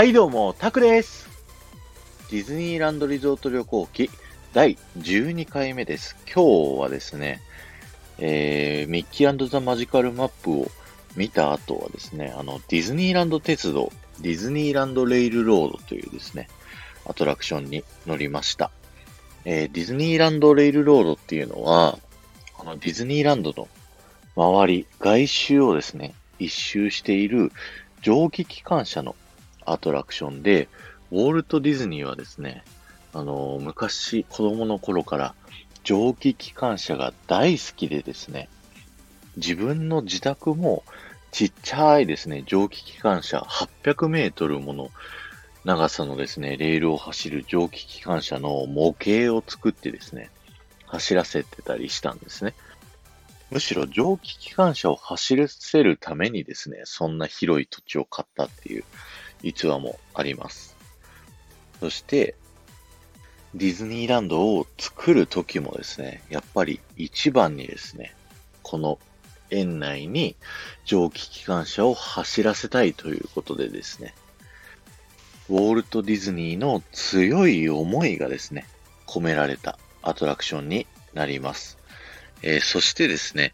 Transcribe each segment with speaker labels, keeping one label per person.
Speaker 1: はいどうも、タクです。ディズニーランドリゾート旅行記第12回目です。今日はですね、えー、ミッキーザ・マジカルマップを見た後はですね、あの、ディズニーランド鉄道、ディズニーランドレイルロードというですね、アトラクションに乗りました。えー、ディズニーランドレイルロードっていうのは、あの、ディズニーランドの周り、外周をですね、一周している蒸気機関車のアトラクションで、ウォルト・ディズニーはですね、あの、昔子供の頃から蒸気機関車が大好きでですね、自分の自宅もちっちゃいですね、蒸気機関車800メートルもの長さのですね、レールを走る蒸気機関車の模型を作ってですね、走らせてたりしたんですね。むしろ蒸気機関車を走らせるためにですね、そんな広い土地を買ったっていう逸話もあります。そして、ディズニーランドを作る時もですね、やっぱり一番にですね、この園内に蒸気機関車を走らせたいということでですね、ウォルト・ディズニーの強い思いがですね、込められたアトラクションになります。えーそしてですね、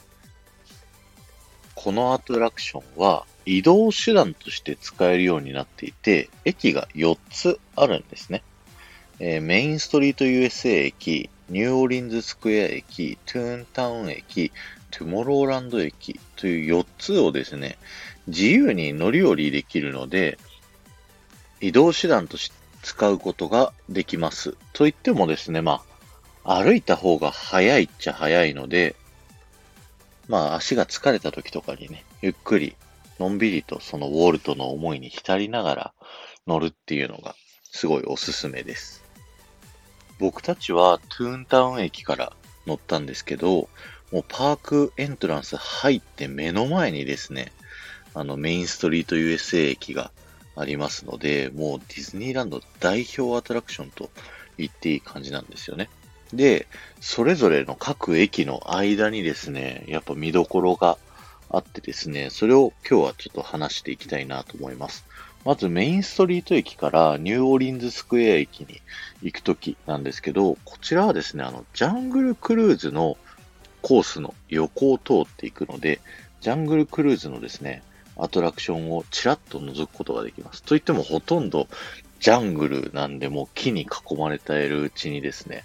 Speaker 1: このアトラクションは移動手段として使えるようになっていて、駅が4つあるんですね。えーメインストリート USA 駅、ニューオーリンズスクエア駅、トゥーンタウン駅、トゥモローランド駅という4つをですね、自由に乗り降りできるので、移動手段として使うことができます。と言ってもですね、まあ、歩いた方が早いっちゃ早いので、まあ足が疲れた時とかにね、ゆっくり、のんびりとそのウォルトの思いに浸りながら乗るっていうのがすごいおすすめです。僕たちはトゥーンタウン駅から乗ったんですけど、もうパークエントランス入って目の前にですね、あのメインストリート USA 駅がありますので、もうディズニーランド代表アトラクションと言っていい感じなんですよね。で、それぞれの各駅の間にですね、やっぱ見どころがあってですね、それを今日はちょっと話していきたいなと思います。まずメインストリート駅からニューオーリンズスクエア駅に行くときなんですけど、こちらはですね、あの、ジャングルクルーズのコースの横を通っていくので、ジャングルクルーズのですね、アトラクションをちらっと覗くことができます。といってもほとんどジャングルなんでも木に囲まれているうちにですね、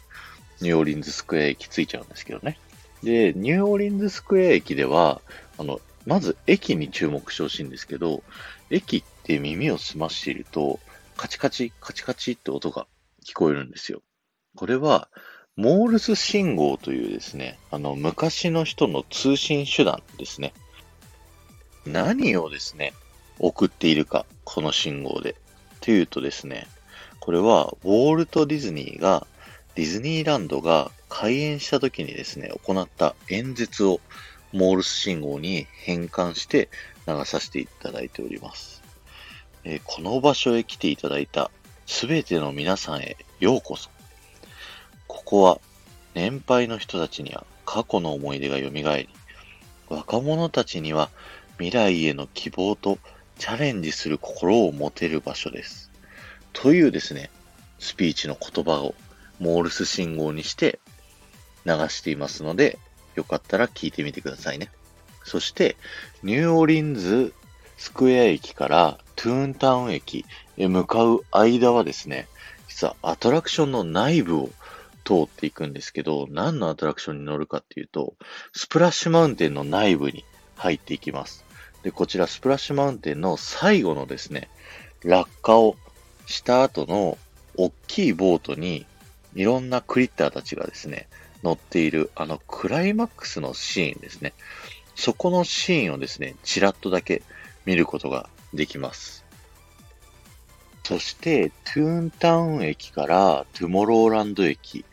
Speaker 1: ニューオーリンズスクエア駅着いちゃうんですけどね。で、ニューオーリンズスクエア駅では、あの、まず駅に注目してほしいんですけど、駅って耳を澄ましていると、カチカチ、カチカチって音が聞こえるんですよ。これは、モールス信号というですね、あの、昔の人の通信手段ですね。何をですね、送っているか、この信号で。というとですね、これは、ウォールト・ディズニーがディズニーランドが開園した時にですね、行った演説をモールス信号に変換して流させていただいております。えーこの場所へ来ていただいたすべての皆さんへようこそ。ここは年配の人たちには過去の思い出が蘇り、若者たちには未来への希望とチャレンジする心を持てる場所です。というですね、スピーチの言葉をモールス信号にして流していますので、よかったら聞いてみてくださいね。そして、ニューオリンズスクエア駅からトゥーンタウン駅へ向かう間はですね、実はアトラクションの内部を通っていくんですけど、何のアトラクションに乗るかっていうと、スプラッシュマウンテンの内部に入っていきます。で、こちらスプラッシュマウンテンの最後のですね、落下をした後の大きいボートにいろんなクリッターたちがですね、乗っているあのクライマックスのシーンですね。そこのシーンをですね、ちらっとだけ見ることができます。そして、トゥーンタウン駅からトゥモローランド駅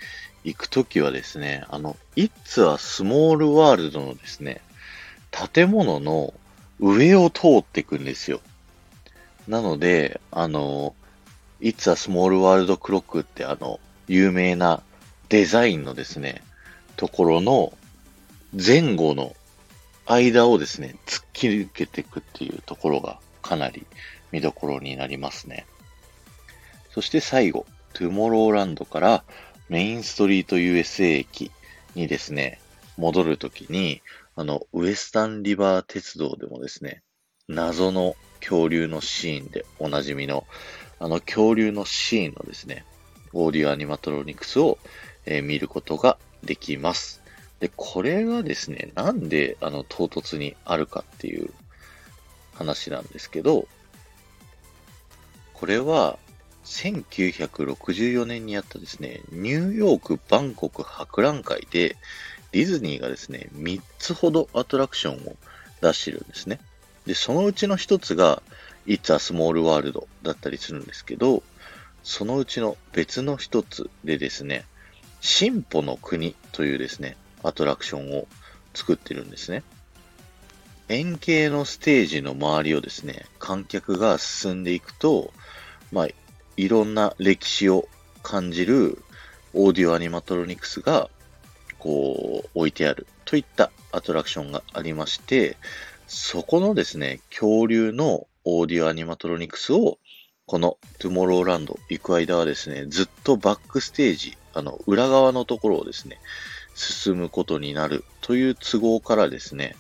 Speaker 1: 行くときはですね、あの、It's a Small World のですね、建物の上を通っていくんですよ。なので、あの、It's a Small World Clock ってあの、有名なデザインのですね、ところの前後の間をですね、突っ切り抜けていくっていうところがかなり見どころになりますね。そして最後、トゥモローランドからメインストリート USA 駅にですね、戻るときに、あの、ウエスタンリバー鉄道でもですね、謎の恐竜のシーンでおなじみの、あの恐竜のシーンのですね、オーディオアニマトロニクスを、えー、見ることができます。で、これがですね、なんであの唐突にあるかっていう話なんですけど、これは1964年にやったですね、ニューヨーク、バンコク博覧会で、ディズニーがですね、3つほどアトラクションを出してるんですね。で、そのうちの1つが、It's a Small World だったりするんですけど、そのうちの別の1つでですね、進歩の国というですね、アトラクションを作ってるんですね。円形のステージの周りをですね、観客が進んでいくと、まあ、いろんな歴史を感じるオーディオアニマトロニクスが、こう、置いてあるといったアトラクションがありまして、そこのですね、恐竜のオーディオアニマトロニクスを、このトゥモローランド行く間はですね、ずっとバックステージ、あの、裏側のところをですね、進むことになるという都合からですね、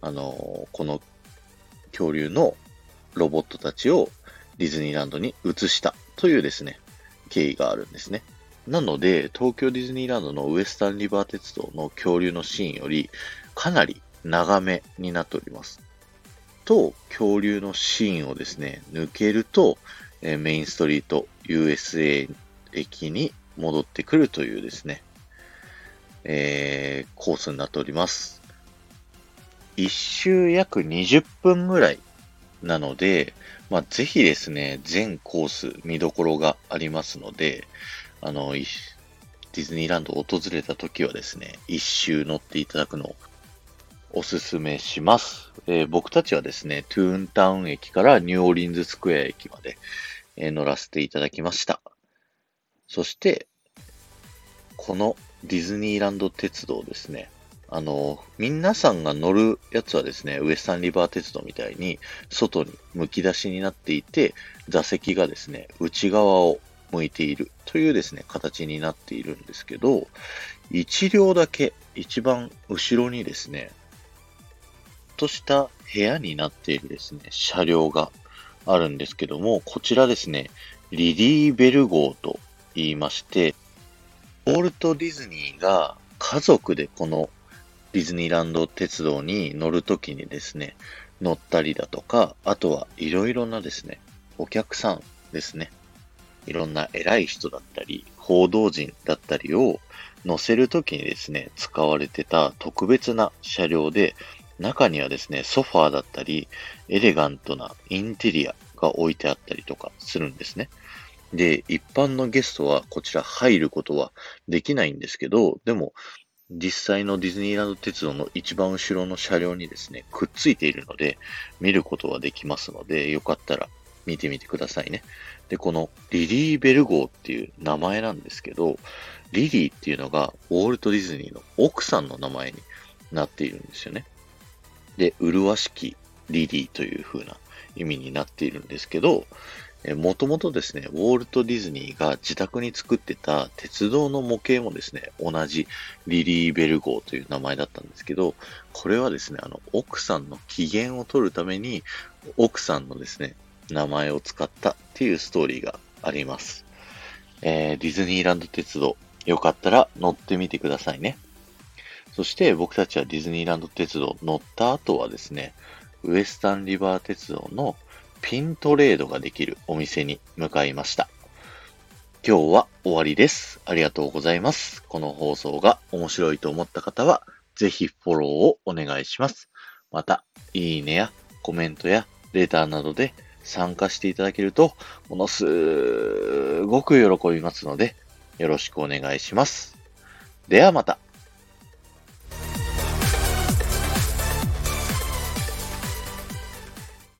Speaker 1: あの、この恐竜のロボットたちをディズニーランドに移したというですね、経緯があるんですね。なので、東京ディズニーランドのウエスタンリバー鉄道の恐竜のシーンよりかなり長めになっております。と、恐竜のシーンをですね、抜けると、えメインストリート USA 駅に戻ってくるというですね、えー、コースになっております。一周約20分ぐらいなので、まあ、ぜひですね、全コース見どころがありますので、あの、ディズニーランドを訪れた時はですね、一周乗っていただくのをおすすめします。えー、僕たちはですね、トゥーンタウン駅からニューオーリンズスクエア駅まで、えー、乗らせていただきました。そして、このディズニーランド鉄道ですね。あの、皆さんが乗るやつはですね、ウエスタンリバー鉄道みたいに、外に剥き出しになっていて、座席がですね、内側を向いているというですね、形になっているんですけど、1両だけ一番後ろにですね、とした部屋になっているですね、車両があるんですけども、こちらですね、リリーベル号と言いまして、ウォルト・ディズニーが家族でこのディズニーランド鉄道に乗るときにですね、乗ったりだとか、あとはいろいろなですね、お客さんですね、いろんな偉い人だったり、報道陣だったりを乗せるときにですね、使われてた特別な車両で、中にはですね、ソファーだったり、エレガントなインテリアが置いてあったりとかするんですね。で、一般のゲストはこちら入ることはできないんですけど、でも、実際のディズニーランド鉄道の一番後ろの車両にですね、くっついているので、見ることはできますので、よかったら見てみてくださいね。で、このリリー・ベル号っていう名前なんですけど、リリーっていうのがウォルト・ディズニーの奥さんの名前になっているんですよね。で、麗しきリリーという風な意味になっているんですけど、もともとですね、ウォルト・ディズニーが自宅に作ってた鉄道の模型もですね、同じリリー・ベル号という名前だったんですけど、これはですね、あの、奥さんの機嫌を取るために、奥さんのですね、名前を使ったっていうストーリーがあります。えー、ディズニーランド鉄道、よかったら乗ってみてくださいね。そして僕たちはディズニーランド鉄道乗った後はですね、ウエスタンリバー鉄道のピントレードができるお店に向かいました。今日は終わりです。ありがとうございます。この放送が面白いと思った方は、ぜひフォローをお願いします。また、いいねやコメントやレターなどで参加していただけると、ものすごく喜びますので、よろしくお願いします。ではまた。